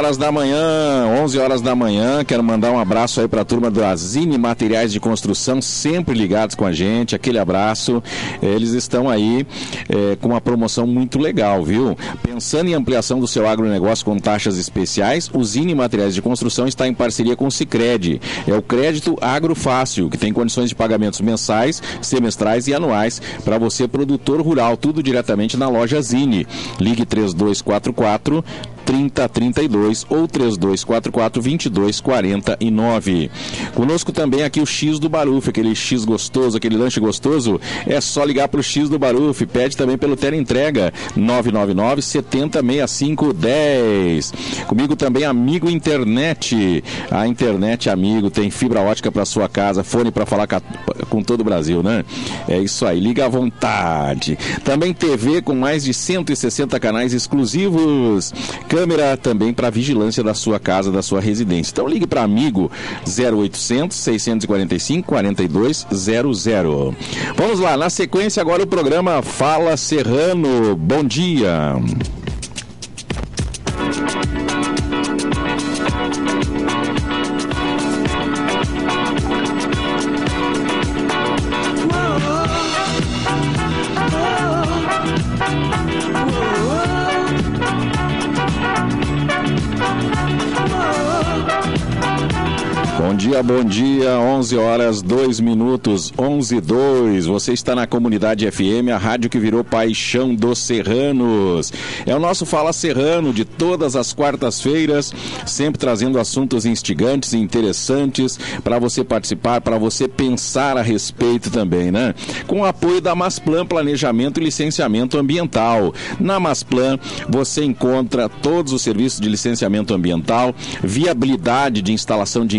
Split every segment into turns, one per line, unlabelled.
Agora 11 horas da manhã, 11 horas da manhã, quero mandar um abraço aí para a turma do Azine Materiais de Construção, sempre ligados com a gente, aquele abraço. Eles estão aí é, com uma promoção muito legal, viu? Pensando em ampliação do seu agronegócio com taxas especiais, o Zine Materiais de Construção está em parceria com o Cicred. É o crédito agro fácil, que tem condições de pagamentos mensais, semestrais e anuais para você, produtor rural, tudo diretamente na loja Zine. Ligue 3244 3032 ou 3244 2249. Conosco também aqui o X do Baruf, aquele X gostoso, aquele lanche gostoso. É só ligar para o X do Baruf. Pede também pelo Tele Entrega 999 7065 10. Comigo também Amigo Internet. A internet amigo tem fibra ótica para sua casa, fone para falar com todo o Brasil, né? É isso aí, liga à vontade. Também TV com mais de 160 canais exclusivos câmera também para vigilância da sua casa, da sua residência. Então ligue para amigo 0800 645 4200. Vamos lá, na sequência agora o programa Fala Serrano. Bom dia. Dia, bom dia. 11 horas 2 minutos, 11 e 2. Você está na Comunidade FM, a rádio que virou paixão dos serranos. É o nosso Fala Serrano de todas as quartas-feiras, sempre trazendo assuntos instigantes e interessantes para você participar, para você pensar a respeito também, né? Com o apoio da Masplan Planejamento e Licenciamento Ambiental. Na Masplan você encontra todos os serviços de licenciamento ambiental, viabilidade de instalação de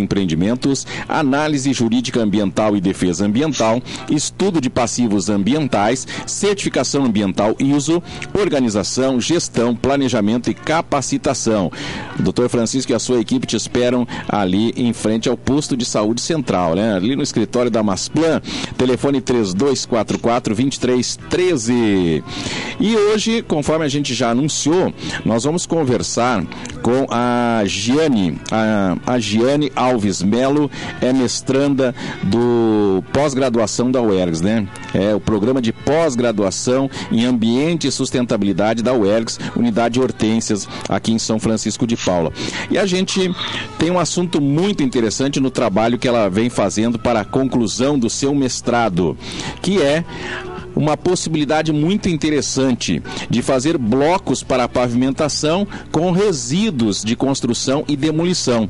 análise jurídica ambiental e defesa ambiental, estudo de passivos ambientais, certificação ambiental ISO, organização, gestão, planejamento e capacitação. Doutor Francisco e a sua equipe te esperam ali em frente ao posto de saúde central, né? Ali no escritório da Masplan, telefone 3244 2313. E hoje, conforme a gente já anunciou, nós vamos conversar com a Giane, a, a Giane Alves Melo Melo é mestranda do pós-graduação da UERGS, né? É o programa de pós-graduação em ambiente e sustentabilidade da UERGS, Unidade Hortências, aqui em São Francisco de Paula. E a gente tem um assunto muito interessante no trabalho que ela vem fazendo para a conclusão do seu mestrado, que é uma possibilidade muito interessante de fazer blocos para pavimentação com resíduos de construção e demolição.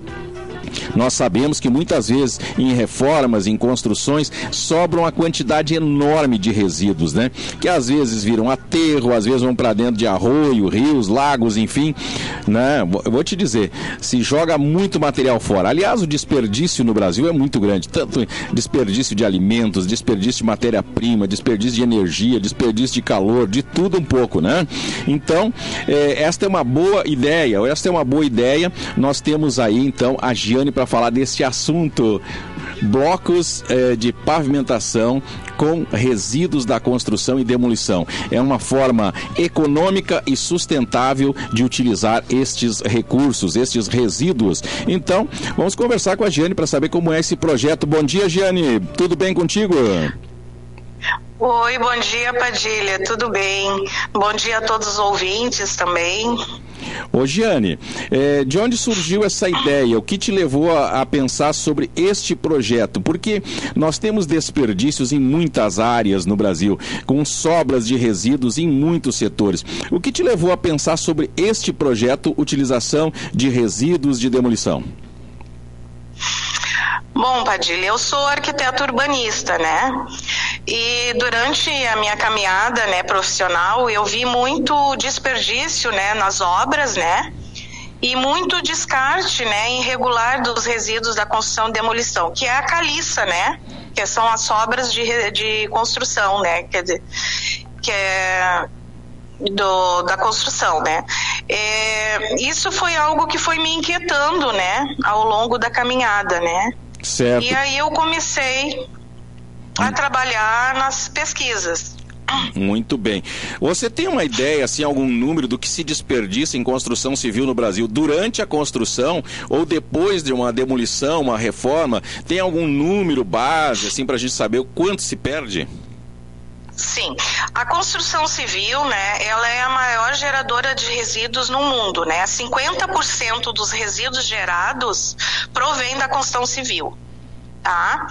Nós sabemos que muitas vezes em reformas, em construções, sobra uma quantidade enorme de resíduos, né? Que às vezes viram aterro, às vezes vão para dentro de arroio, rios, lagos, enfim, né? Eu vou te dizer, se joga muito material fora. Aliás, o desperdício no Brasil é muito grande, tanto desperdício de alimentos, desperdício de matéria-prima, desperdício de energia, desperdício de calor, de tudo um pouco, né? Então, é, esta é uma boa ideia, esta é uma boa ideia. Nós temos aí então a Giana para falar deste assunto. Blocos eh, de pavimentação com resíduos da construção e demolição. É uma forma econômica e sustentável de utilizar estes recursos, estes resíduos. Então, vamos conversar com a Giane para saber como é esse projeto. Bom dia, Giane. Tudo bem contigo?
Oi, bom dia, Padilha. Tudo bem? Bom dia a todos os ouvintes também.
Ô Giane, é, de onde surgiu essa ideia? O que te levou a, a, pensar sobre este projeto? Porque nós temos desperdícios em muitas áreas no Brasil, com sobras de resíduos em muitos setores. O que te levou a pensar sobre este projeto, utilização de resíduos de demolição?
Bom, Padilha, eu sou arquiteto urbanista, né? E durante a minha caminhada, né, profissional, eu vi muito desperdício, né, nas obras, né? E muito descarte, né, irregular dos resíduos da construção e demolição, que é a caliça, né? Que são as obras de, de construção, né? Quer dizer, que é do, da construção, né? É, isso foi algo que foi me inquietando, né, ao longo da caminhada, né?
Certo.
E aí eu comecei a trabalhar nas pesquisas.
Muito bem. Você tem uma ideia, assim, algum número do que se desperdiça em construção civil no Brasil durante a construção ou depois de uma demolição, uma reforma? Tem algum número base, assim, para a gente saber o quanto se perde?
Sim, a construção civil, né, ela é a maior geradora de resíduos no mundo, né? 50% dos resíduos gerados provém da construção civil. Tá?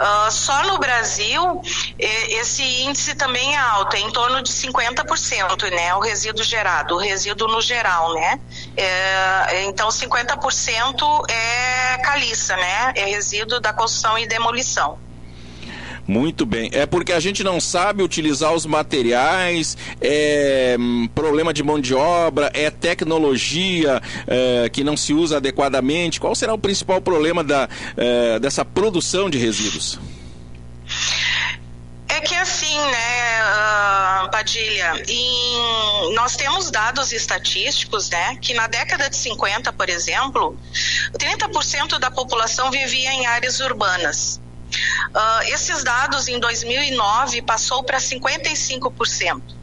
Uh, só no Brasil esse índice também é alto, é em torno de 50%, né? O resíduo gerado, o resíduo no geral, né? É, então 50% é caliça, né? É resíduo da construção e demolição.
Muito bem. É porque a gente não sabe utilizar os materiais, é hum, problema de mão de obra, é tecnologia é, que não se usa adequadamente. Qual será o principal problema da, é, dessa produção de resíduos?
É que assim, né, uh, Padilha, em, nós temos dados estatísticos, né, que na década de 50, por exemplo, 30% da população vivia em áreas urbanas. Uh, esses dados em 2009 passou para 55%.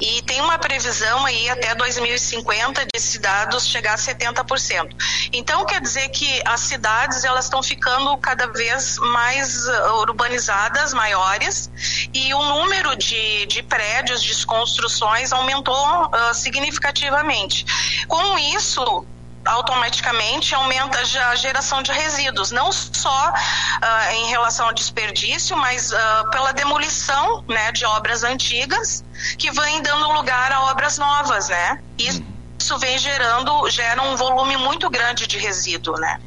E tem uma previsão aí até 2050 de cidades chegar a 70%. Então quer dizer que as cidades elas estão ficando cada vez mais ah, urbanizadas, maiores, e o número de, de prédios, de construções aumentou uh, significativamente. Com isso, automaticamente aumenta a geração de resíduos, não só uh, em relação ao desperdício, mas uh, pela demolição né, de obras antigas que vem dando lugar a obras novas, né? Isso, isso vem gerando, gera um volume muito grande de resíduo, né?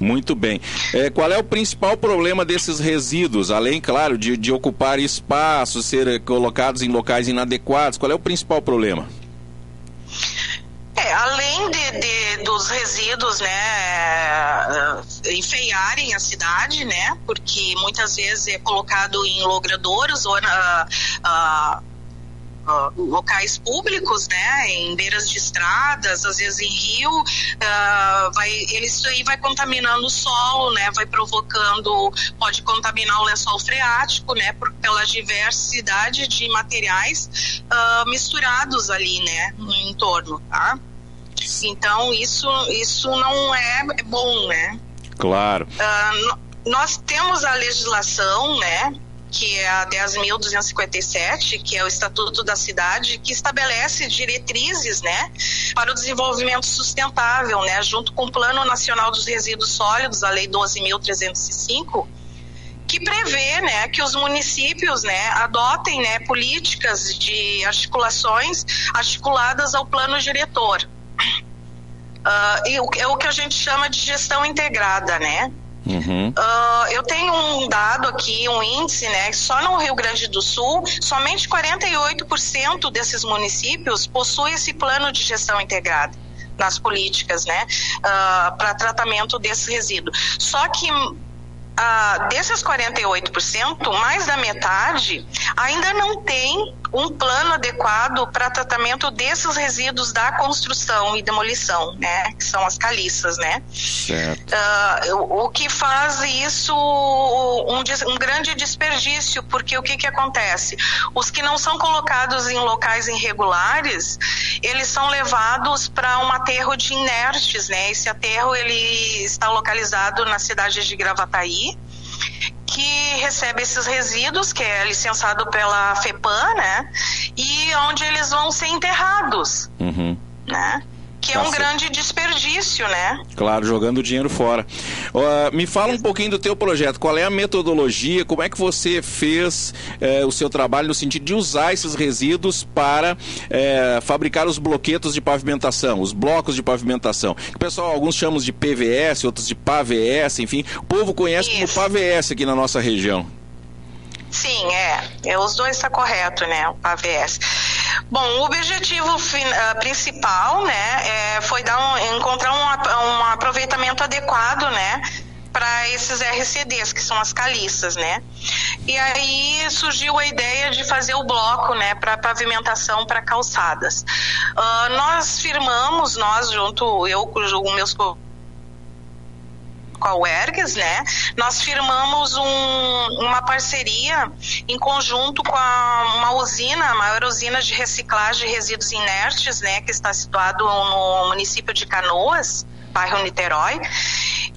Muito bem. É, qual é o principal problema desses resíduos? Além, claro, de, de ocupar espaço, ser colocados em locais inadequados, qual é o principal problema?
É, além de, de, dos resíduos, né, enfeiarem a cidade, né, porque muitas vezes é colocado em logradouros ou na, uh, uh, locais públicos, né, em beiras de estradas, às vezes em rio, uh, vai, isso aí vai contaminando o solo, né, vai provocando, pode contaminar o lençol freático, né, por, pela diversidade de materiais uh, misturados ali, né, no entorno, tá? Então isso, isso não é bom, né?
Claro.
Uh, nós temos a legislação, né? que é a 10.257, que é o Estatuto da Cidade, que estabelece diretrizes, né, para o desenvolvimento sustentável, né, junto com o Plano Nacional dos Resíduos Sólidos, a Lei 12.305, que prevê, né, que os municípios, né, adotem, né, políticas de articulações articuladas ao plano diretor. Uh, é o que a gente chama de gestão integrada, né? Uhum. Uh, eu tenho um dado aqui, um índice, né? Só no Rio Grande do Sul, somente 48% desses municípios possuem esse plano de gestão integrada nas políticas, né? Uh, para tratamento desse resíduo. Só que uh, desses 48%, mais da metade ainda não tem um plano adequado para tratamento desses resíduos da construção e demolição, né? Que são as caliças, né? Uh, o que faz isso um, um, grande desperdício, porque o que que acontece? Os que não são colocados em locais irregulares, eles são levados para um aterro de inertes, né? Esse aterro ele está localizado na cidade de Gravataí que recebe esses resíduos, que é licenciado pela FEPAM, né? E onde eles vão ser enterrados, uhum. né? Que é um grande desperdício, né?
Claro, jogando dinheiro fora. Uh, me fala um pouquinho do teu projeto. Qual é a metodologia? Como é que você fez eh, o seu trabalho no sentido de usar esses resíduos para eh, fabricar os bloquetos de pavimentação, os blocos de pavimentação? O pessoal, alguns chamam de PVS, outros de PAVS, enfim. O povo conhece Isso. como PAVS aqui na nossa região.
Sim, é. é os dois está correto, né? O PAVS. Bom, o objetivo uh, principal, né, é, foi dar um, encontrar um, um aproveitamento adequado, né, para esses RCDs, que são as caliças, né? E aí surgiu a ideia de fazer o bloco, né, para pavimentação para calçadas. Uh, nós firmamos, nós junto, eu com meus com a UERGS, né, nós firmamos um, uma parceria em conjunto com a, uma usina, a maior usina de reciclagem de resíduos inertes, né, que está situado no município de Canoas, bairro Niterói,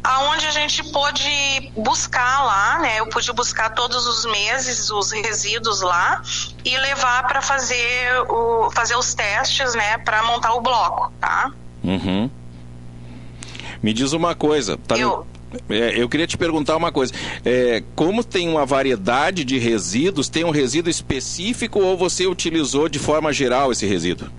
aonde a gente pôde buscar lá, né? Eu pude buscar todos os meses os resíduos lá e levar para fazer o fazer os testes, né? Para montar o bloco, tá?
Uhum. Me diz uma coisa, tá? Eu... É, eu queria te perguntar uma coisa. É, como tem uma variedade de resíduos, tem um resíduo específico ou você utilizou de forma geral esse resíduo?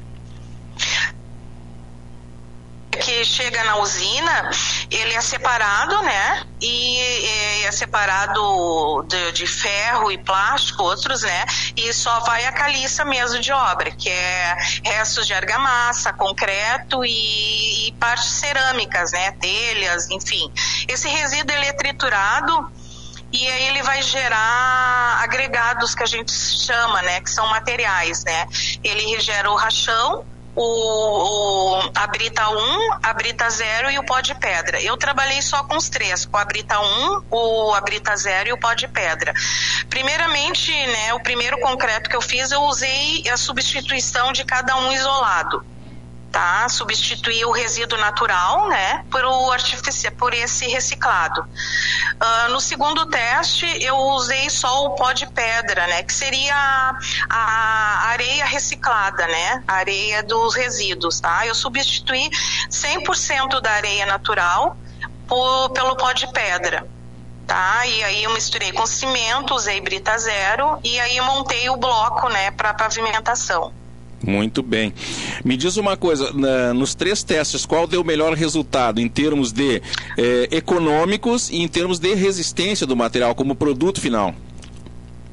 que chega na usina, ele é separado, né? E é separado de, de, ferro e plástico, outros, né? E só vai a caliça mesmo de obra, que é restos de argamassa, concreto e, e partes cerâmicas, né? Telhas, enfim. Esse resíduo ele é triturado e aí ele vai gerar agregados que a gente chama, né, que são materiais, né? Ele gera o rachão, o, o, a Brita 1, a Brita 0 e o pó de pedra. Eu trabalhei só com os três, com a Brita 1, o a Brita 0 e o pó de pedra. Primeiramente, né, o primeiro concreto que eu fiz, eu usei a substituição de cada um isolado tá? Substituir o resíduo natural, né, por o artificial, por esse reciclado. Uh, no segundo teste, eu usei só o pó de pedra, né, que seria a, areia reciclada, né, a areia dos resíduos, tá? Eu substituí 100% da areia natural por, pelo pó de pedra. Tá? E aí eu misturei com cimento, usei brita zero e aí montei o bloco, né, para pavimentação.
Muito bem. Me diz uma coisa, na, nos três testes, qual deu o melhor resultado em termos de eh, econômicos e em termos de resistência do material como produto final?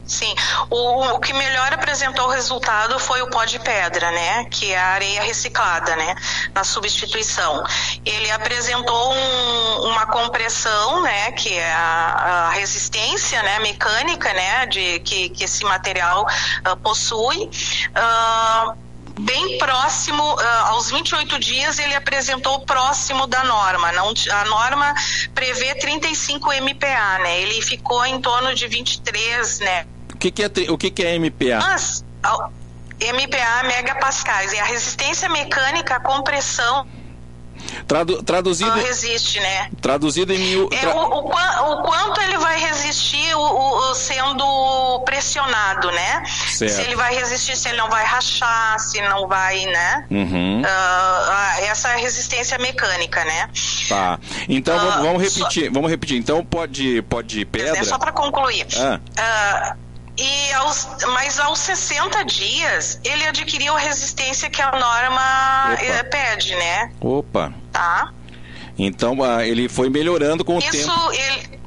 Sim, o, o, que melhor apresentou o resultado foi o pó de pedra, né? Que é a areia reciclada, né? Na substituição. Ele apresentou um, uma compressão, né? Que é a, a, resistência, né? Mecânica, né? De que, que esse material uh, possui. Uh, bem próximo, uh, aos 28 dias, ele apresentou próximo da norma. Não, a norma prevê 35 MPa, né? Ele ficou em torno de 23, né?
Que, que, é, o que, que é MPA?
Mas, MPA megapascais é a resistência mecânica à compressão
Tradu, traduzido. Não
resiste, né?
Traduzido em mil.
É, o, o, o, quanto ele vai resistir o, sendo pressionado, né? Certo. Se ele vai resistir, se ele não vai rachar, se não vai, né?
Uhum.
Uh, essa resistência mecânica, né?
Tá. Então uh, vamos, vamos, repetir. Só... Vamos repetir. Então pode, pode pedra. É
só para concluir. Ah. Uh, e aos, mas aos 60 dias ele adquiriu a resistência que a norma Opa. Eh, pede, né?
Opa.
Tá.
Então ah, ele foi melhorando com o
Isso,
tempo.
Isso, ele.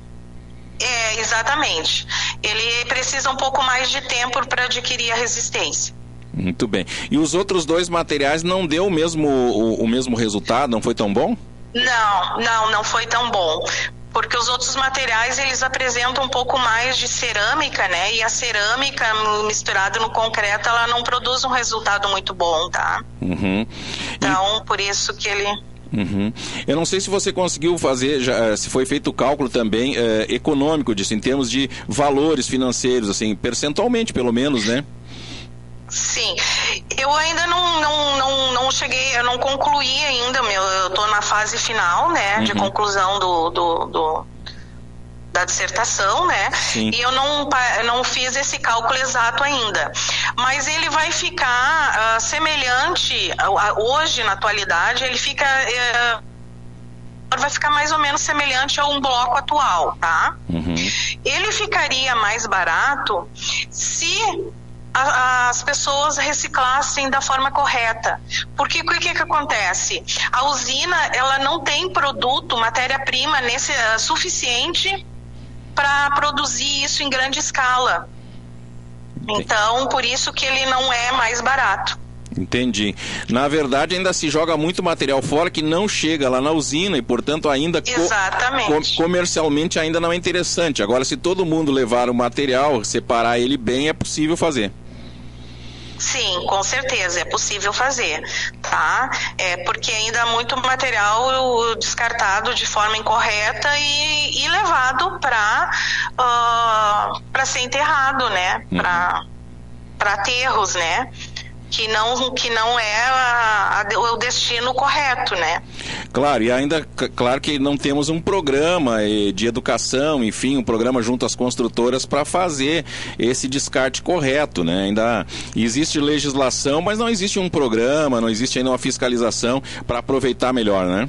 É, exatamente. Ele precisa um pouco mais de tempo para adquirir a resistência.
Muito bem. E os outros dois materiais não deu o mesmo, o, o mesmo resultado? Não foi tão bom?
Não, não, não foi tão bom porque os outros materiais eles apresentam um pouco mais de cerâmica, né? E a cerâmica misturada no concreto, ela não produz um resultado muito bom, tá?
Uhum.
Então, e... por isso que ele
Uhum. Eu não sei se você conseguiu fazer, já, eh, se foi feito o cálculo também é, econômico disso, em termos de valores financeiros, assim, percentualmente pelo menos, né?
Sim, eu ainda não, não, não, não cheguei, eu não concluí ainda, meu, eu estou na fase final, né, uhum. de conclusão do, do, do, da dissertação, né, Sim. e eu não, não fiz esse cálculo exato ainda, mas ele vai ficar uh, semelhante, uh, hoje na atualidade, ele fica... Uh, vai ficar mais ou menos semelhante a um bloco atual, tá?
Uhum.
Ele ficaria mais barato se a, as pessoas reciclassem da forma correta. Porque o que, que acontece? A usina ela não tem produto, matéria-prima nesse uh, suficiente para produzir isso em grande escala. Então, por isso que ele não é mais barato.
Entendi. Na verdade, ainda se joga muito material fora que não chega lá na usina e, portanto, ainda co co comercialmente ainda não é interessante. Agora, se todo mundo levar o material, separar ele bem, é possível fazer.
Sim, com certeza, é possível fazer, tá? É porque ainda há muito material descartado de forma incorreta e, e levado para uh, ah, para ser enterrado, né? Uhum. Para aterros, né? Que não, que não é a, a, o destino correto, né?
Claro, e ainda, claro que não temos um programa de educação, enfim, um programa junto às construtoras para fazer esse descarte correto, né? Ainda existe legislação, mas não existe um programa, não existe ainda uma fiscalização para aproveitar melhor, né?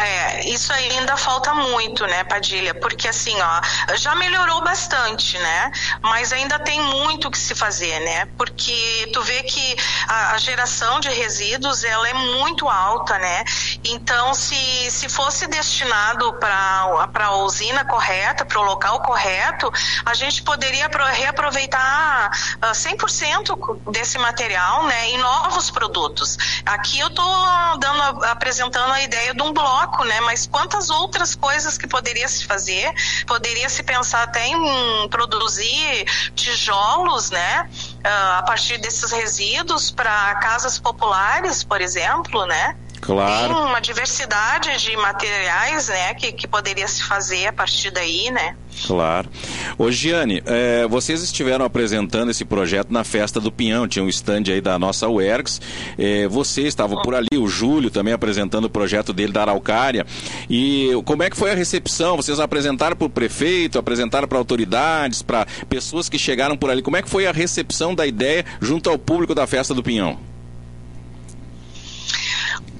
É, isso ainda falta muito, né, Padilha? Porque assim, ó, já melhorou bastante, né? Mas ainda tem muito que se fazer, né? Porque tu vê que a, a geração de resíduos ela é muito alta, né? Então, se, se fosse destinado para a usina correta, para o local correto, a gente poderia reaproveitar 100% ah, desse material, né, em novos produtos. Aqui eu estou dando apresentando a ideia de um bloco né? Mas quantas outras coisas que poderia se fazer? Poderia se pensar até em produzir tijolos, né? Uh, a partir desses resíduos para casas populares, por exemplo, né?
Claro.
Tem uma diversidade de materiais, né, que, que poderia se fazer a partir daí, né?
Claro. Ô Giane, é, vocês estiveram apresentando esse projeto na Festa do Pinhão, tinha um stand aí da nossa UERGS, é, você estava por ali, o Júlio também apresentando o projeto dele da Araucária, e como é que foi a recepção? Vocês apresentaram para o prefeito, apresentaram para autoridades, para pessoas que chegaram por ali, como é que foi a recepção da ideia junto ao público da Festa do Pinhão?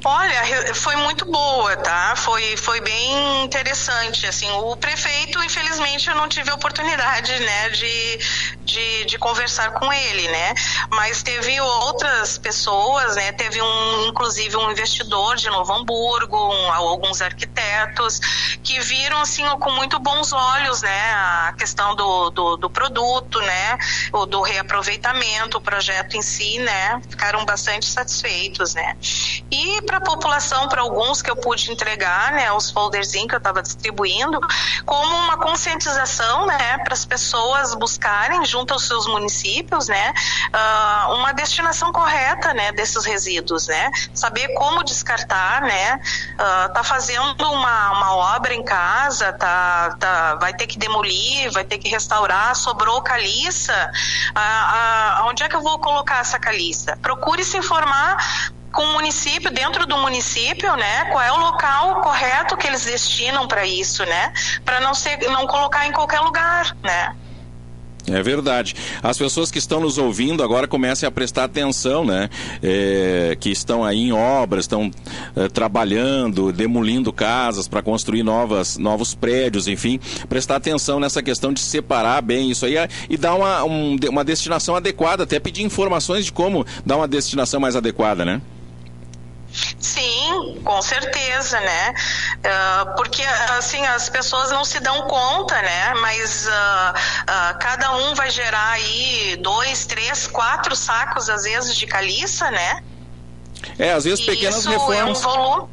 Olha, foi muito boa, tá? Foi, foi bem interessante, assim, o prefeito, infelizmente, eu não tive oportunidade, né, de, de, de, conversar com ele, né? Mas teve outras pessoas, né? Teve um, inclusive um investidor de Novo Hamburgo, um, alguns arquitetos que viram assim com muito bons olhos, né? A questão do, do, do produto, né? O do reaproveitamento, o projeto em si, né? Ficaram bastante satisfeitos, né? E para a população, para alguns que eu pude entregar, né? Os folderzinhos que eu estava distribuindo, como uma conscientização, né? Para as pessoas buscarem junto aos seus municípios, né, uh, uma destinação correta, né, desses resíduos, né, saber como descartar, né, uh, tá fazendo uma, uma obra em casa, tá, tá, vai ter que demolir, vai ter que restaurar, sobrou caliça, uh, onde é que eu vou colocar essa caliça? Procure se informar com o município, dentro do município, né? Qual é o local correto que eles destinam para isso, né? Para não ser, não colocar em qualquer lugar, né?
É verdade. As pessoas que estão nos ouvindo agora comecem a prestar atenção, né? É, que estão aí em obras, estão é, trabalhando, demolindo casas para construir novas, novos prédios, enfim. Prestar atenção nessa questão de separar bem isso aí e dar uma, um, uma destinação adequada, até pedir informações de como dar uma destinação mais adequada, né?
Sim, com certeza, né? Uh, porque assim as pessoas não se dão conta, né? Mas uh, uh, cada um vai gerar aí dois, três, quatro sacos às vezes de caliça, né?
É, às vezes
e
pequenas
isso
reformas.
É um volume...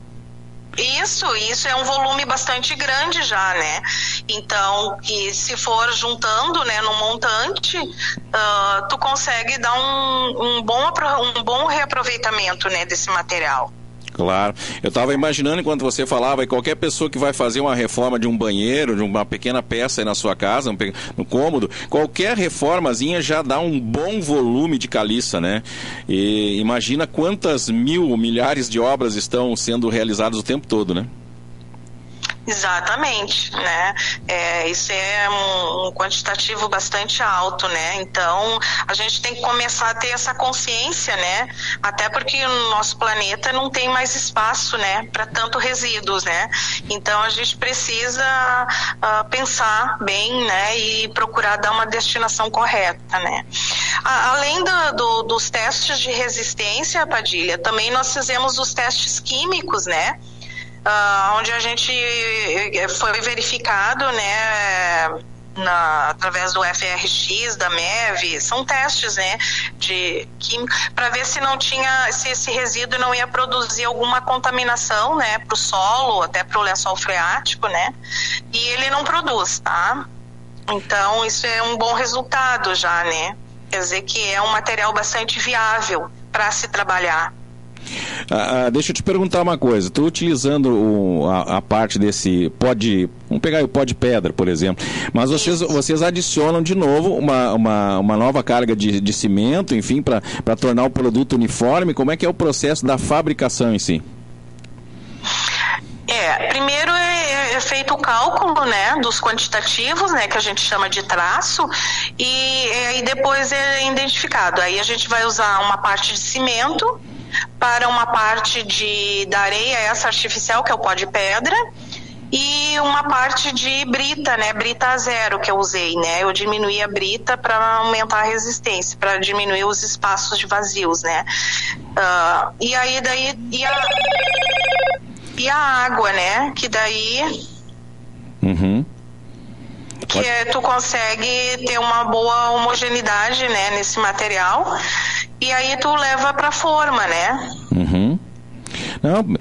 Isso, isso é um volume bastante grande já, né? Então, que se for juntando, né, no montante, uh, tu consegue dar um, um, bom, um bom reaproveitamento, né, desse material.
Claro. Eu estava imaginando enquanto você falava, qualquer pessoa que vai fazer uma reforma de um banheiro, de uma pequena peça aí na sua casa, no cômodo, qualquer reformazinha já dá um bom volume de caliça, né? E imagina quantas mil, milhares de obras estão sendo realizadas o tempo todo, né?
Exatamente, né? É, isso é um, um, quantitativo bastante alto, né? Então a gente tem que começar a ter essa consciência, né? Até porque o nosso planeta não tem mais espaço, né? Para tanto resíduos, né? Então a gente precisa uh, pensar bem, né? E procurar dar uma destinação correta, né? A, além do, do, dos testes de resistência, Padilha, também nós fizemos os testes químicos, né? Uh, onde a gente eh, foi verificado, né, na, através do FRX, da MEV, são testes, né, de química, para ver se não tinha, se esse resíduo não ia produzir alguma contaminação, né, para o solo, até para o lençol freático, né, e ele não produz, tá? Então isso é um bom resultado já, né? Quer dizer que é um material bastante viável para se trabalhar.
Ah, ah, deixa eu te perguntar uma coisa. Estou utilizando o, a, a, parte desse pó de. Vamos pegar o pó de pedra, por exemplo. Mas vocês, vocês adicionam de novo uma, uma, uma nova carga de, de cimento, enfim, para tornar o produto uniforme. Como é que é o processo da fabricação em si?
É, primeiro é, é, feito o cálculo, né, dos quantitativos, né, que a gente chama de traço, e aí depois é identificado. Aí a gente vai usar uma parte de cimento para uma parte de da areia essa artificial que é o pó de pedra e uma parte de brita, né, brita zero que eu usei, né, eu diminuí a brita para aumentar a resistência, para diminuir os espaços de vazios, né, uh, e aí daí e a, e a água, né, que daí
uhum.
que é, tu consegue ter uma boa homogeneidade, né, nesse material e aí tu leva para forma, né?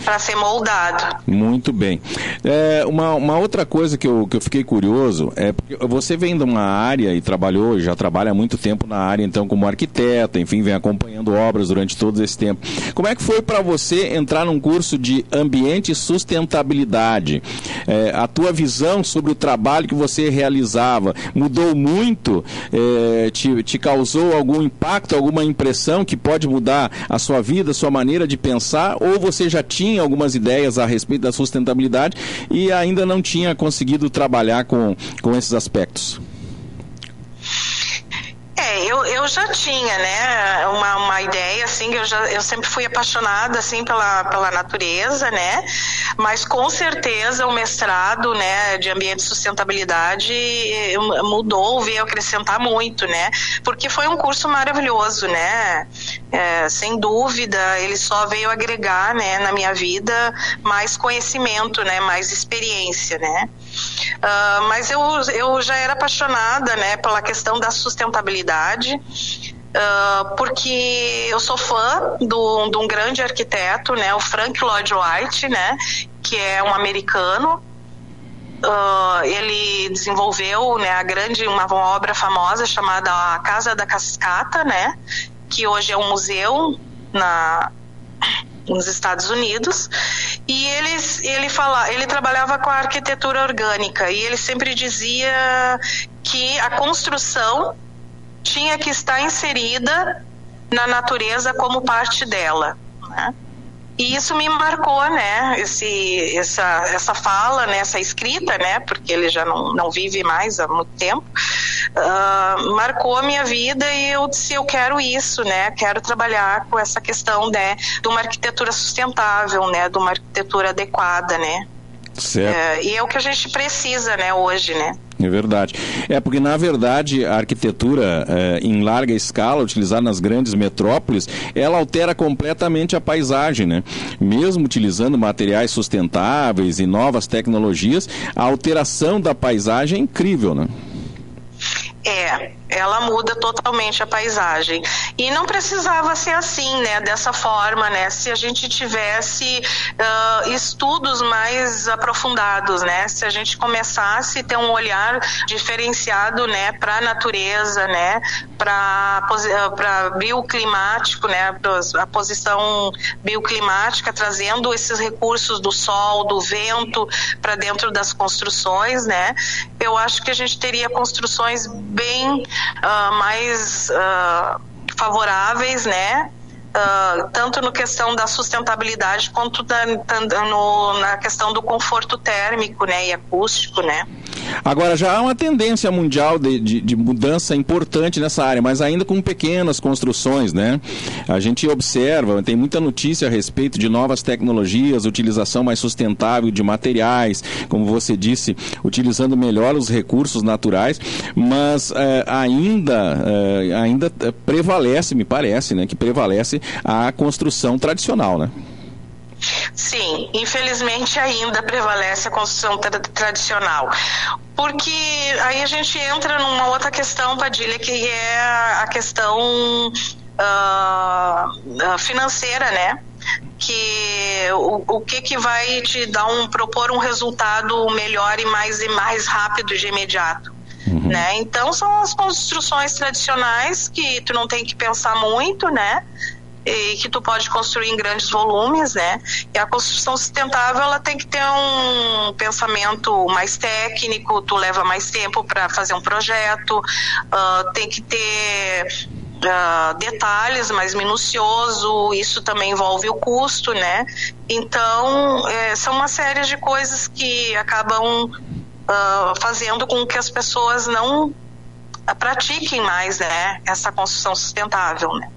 Para ser moldado.
Muito bem. É, uma, uma outra coisa que eu, que eu fiquei curioso é porque você vem de uma área e trabalhou, já trabalha há muito tempo na área, então, como arquiteta, enfim, vem acompanhando obras durante todo esse tempo. Como é que foi para você entrar num curso de ambiente e sustentabilidade? É, a tua visão sobre o trabalho que você realizava mudou muito? É, te, te causou algum impacto, alguma impressão que pode mudar a sua vida, a sua maneira de pensar? Ou você já tinha algumas ideias a respeito da sustentabilidade e ainda não tinha conseguido trabalhar com, com esses aspectos?
Eu, eu já tinha, né, uma, uma ideia, assim, eu, já, eu sempre fui apaixonada, assim, pela, pela natureza, né, mas com certeza o mestrado, né, de ambiente e sustentabilidade mudou, veio acrescentar muito, né, porque foi um curso maravilhoso, né, é, sem dúvida, ele só veio agregar, né, na minha vida mais conhecimento, né, mais experiência, né, Uh, mas eu, eu já era apaixonada né, pela questão da sustentabilidade, uh, porque eu sou fã do, de um grande arquiteto, né, o Frank Lloyd Wright, né, que é um americano. Uh, ele desenvolveu né, a grande, uma, obra famosa chamada A Casa da Cascata, né, que hoje é um museu na, nos Estados Unidos e ele, ele, fala, ele trabalhava com a arquitetura orgânica e ele sempre dizia que a construção tinha que estar inserida na natureza como parte dela. Né? E isso me marcou, né? Esse, essa, essa fala, né? essa escrita, né? Porque ele já não, não vive mais há muito tempo. Uh, marcou a minha vida e eu disse, eu quero isso, né? Quero trabalhar com essa questão, né? De uma arquitetura sustentável, né? De uma arquitetura adequada, né?
Certo.
É, e é o que a gente precisa, né? Hoje, né?
É verdade. É porque, na verdade, a arquitetura é, em larga escala, utilizada nas grandes metrópoles, ela altera completamente a paisagem, né? Mesmo utilizando materiais sustentáveis e novas tecnologias, a alteração da paisagem é incrível, né?
É, ela muda totalmente a paisagem. E não precisava ser assim, né? Dessa forma, né? Se a gente tivesse uh, estudos mais aprofundados, né? Se a gente começasse a ter um olhar diferenciado, né? Para a natureza, né? Para para bioclimático, né? A posição bioclimática, trazendo esses recursos do sol, do vento para dentro das construções, né? Eu acho que a gente teria construções bem uh, mais uh, favoráveis, né? Uh, tanto no questão da sustentabilidade quanto da, no, na questão do conforto térmico né, e acústico, né?
Agora, já há uma tendência mundial de, de, de, mudança importante nessa área, mas ainda com pequenas construções, né? A gente observa, tem muita notícia a respeito de novas tecnologias, utilização mais sustentável de materiais, como você disse, utilizando melhor os recursos naturais, mas é, ainda, é, ainda prevalece, me parece, né, que prevalece a construção tradicional, né?
Sim, infelizmente ainda prevalece a construção tra tradicional. Porque aí a gente entra numa outra questão, Padilha, que é a questão uh, financeira, né? que o, o que que vai te dar um propor um resultado melhor e mais e mais rápido de imediato Uhum. Né? Então são as construções tradicionais que tu não tem que pensar muito, né? E que tu pode construir em grandes volumes, né? E a construção sustentável ela tem que ter um pensamento mais técnico, tu leva mais tempo para fazer um projeto, uh, tem que ter Uh, detalhes mais minucioso, isso também envolve o custo, né? Então, é, são uma série de coisas que acabam uh, fazendo com que as pessoas não pratiquem mais né, essa construção sustentável. Né?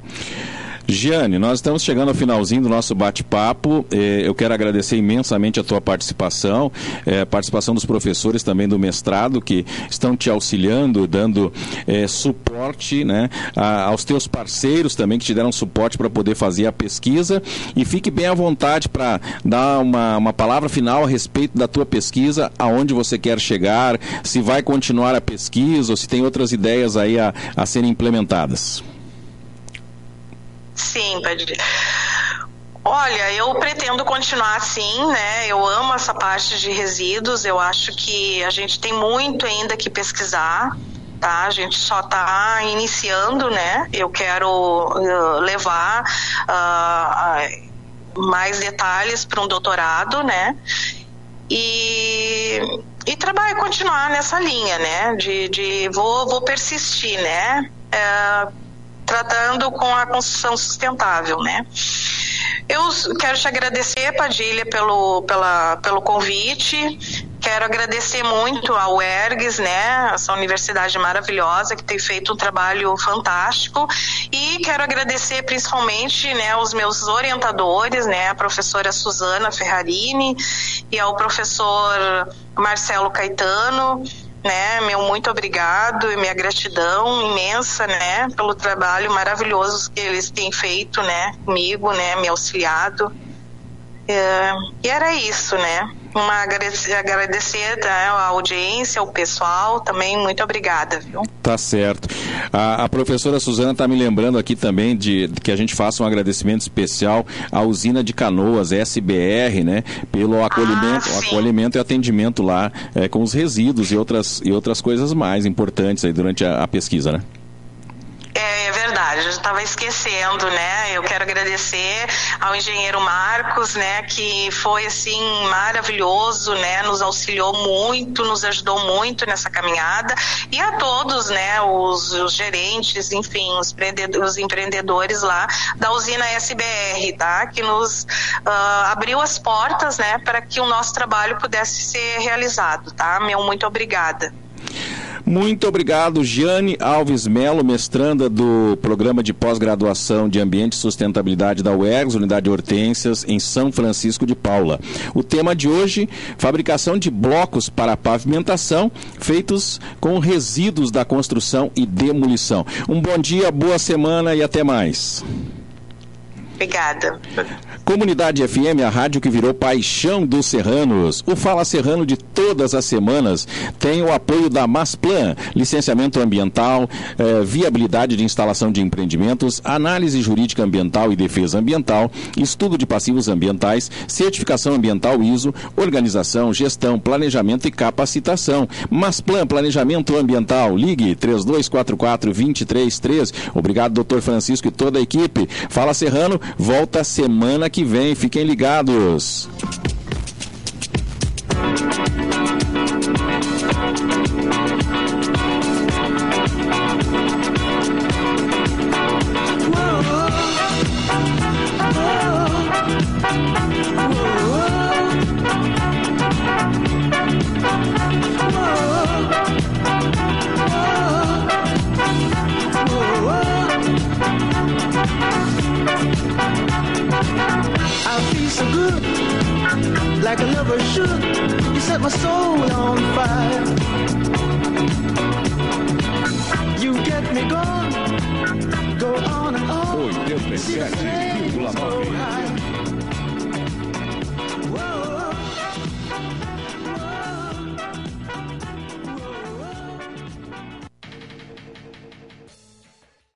Giane, nós estamos chegando ao finalzinho do nosso bate-papo. Eh, eu quero agradecer imensamente a tua participação, eh, participação dos professores também do mestrado que estão te auxiliando, dando eh, suporte né, aos teus parceiros também que te deram suporte para poder fazer a pesquisa. E fique bem à vontade para dar uma, uma palavra final a respeito da tua pesquisa, aonde você quer chegar, se vai continuar a pesquisa ou se tem outras ideias aí a, a serem implementadas.
Sim, Padre. Olha, eu pretendo continuar assim, né? Eu amo essa parte de resíduos. Eu acho que a gente tem muito ainda que pesquisar, tá? A gente só está iniciando, né? Eu quero uh, levar uh, mais detalhes para um doutorado, né? E, e trabalhar, continuar nessa linha, né? De, de vou, vou persistir, né? Uh, tratando com a construção sustentável, né? Eu quero te agradecer, Padilha, pelo, pela, pelo convite. Quero agradecer muito ao ERGS, né, essa universidade maravilhosa que tem feito um trabalho fantástico e quero agradecer principalmente, né, aos meus orientadores, né, a professora Suzana Ferrarini e ao professor Marcelo Caetano, né? Meu muito obrigado e minha gratidão imensa, né, pelo trabalho maravilhoso que eles têm feito, né, comigo, né, me auxiliado. É, e era isso, né? Uma agradecer, né, a audiência, ao pessoal, também muito obrigada, viu?
Tá certo. A, a professora Suzana está me lembrando aqui também de, de, que a gente faça um agradecimento especial à usina de Canoas, SBR, né? Pelo acolhimento, ah, acolhimento e atendimento lá é, com os resíduos e outras, e outras coisas mais importantes aí durante a, a pesquisa, né?
Verdade, eu estava esquecendo, né? Eu quero agradecer ao engenheiro Marcos, né, que foi assim maravilhoso, né? Nos auxiliou muito, nos ajudou muito nessa caminhada e a todos, né, os, os gerentes, enfim, os, os, empreendedores lá da usina SBR, tá? Que nos uh, abriu as portas, né, para que o nosso trabalho pudesse ser realizado, tá? Meu muito obrigada.
Muito obrigado, Giane Alves Melo, mestranda do programa de pós-graduação de Ambiente e Sustentabilidade da UERGS, Unidade Hortências, em São Francisco de Paula. O tema de hoje, fabricação de blocos para pavimentação feitos com resíduos da construção e demolição. Um bom dia, boa semana e até mais.
Obrigada.
Comunidade FM, a rádio que virou paixão dos serranos. O Fala Serrano de todas as semanas tem o apoio da Masplan, licenciamento ambiental, eh, viabilidade de instalação de empreendimentos, análise jurídica ambiental e defesa ambiental, estudo de passivos ambientais, certificação ambiental ISO, organização, gestão, planejamento e capacitação. Masplan Planejamento Ambiental. Ligue 3244 233. Obrigado, doutor Francisco e toda a equipe. Fala Serrano, volta semana que vem. Fiquem ligados. Like a lover should. You set my soul on fire. You get me gone, go on and on. 87,9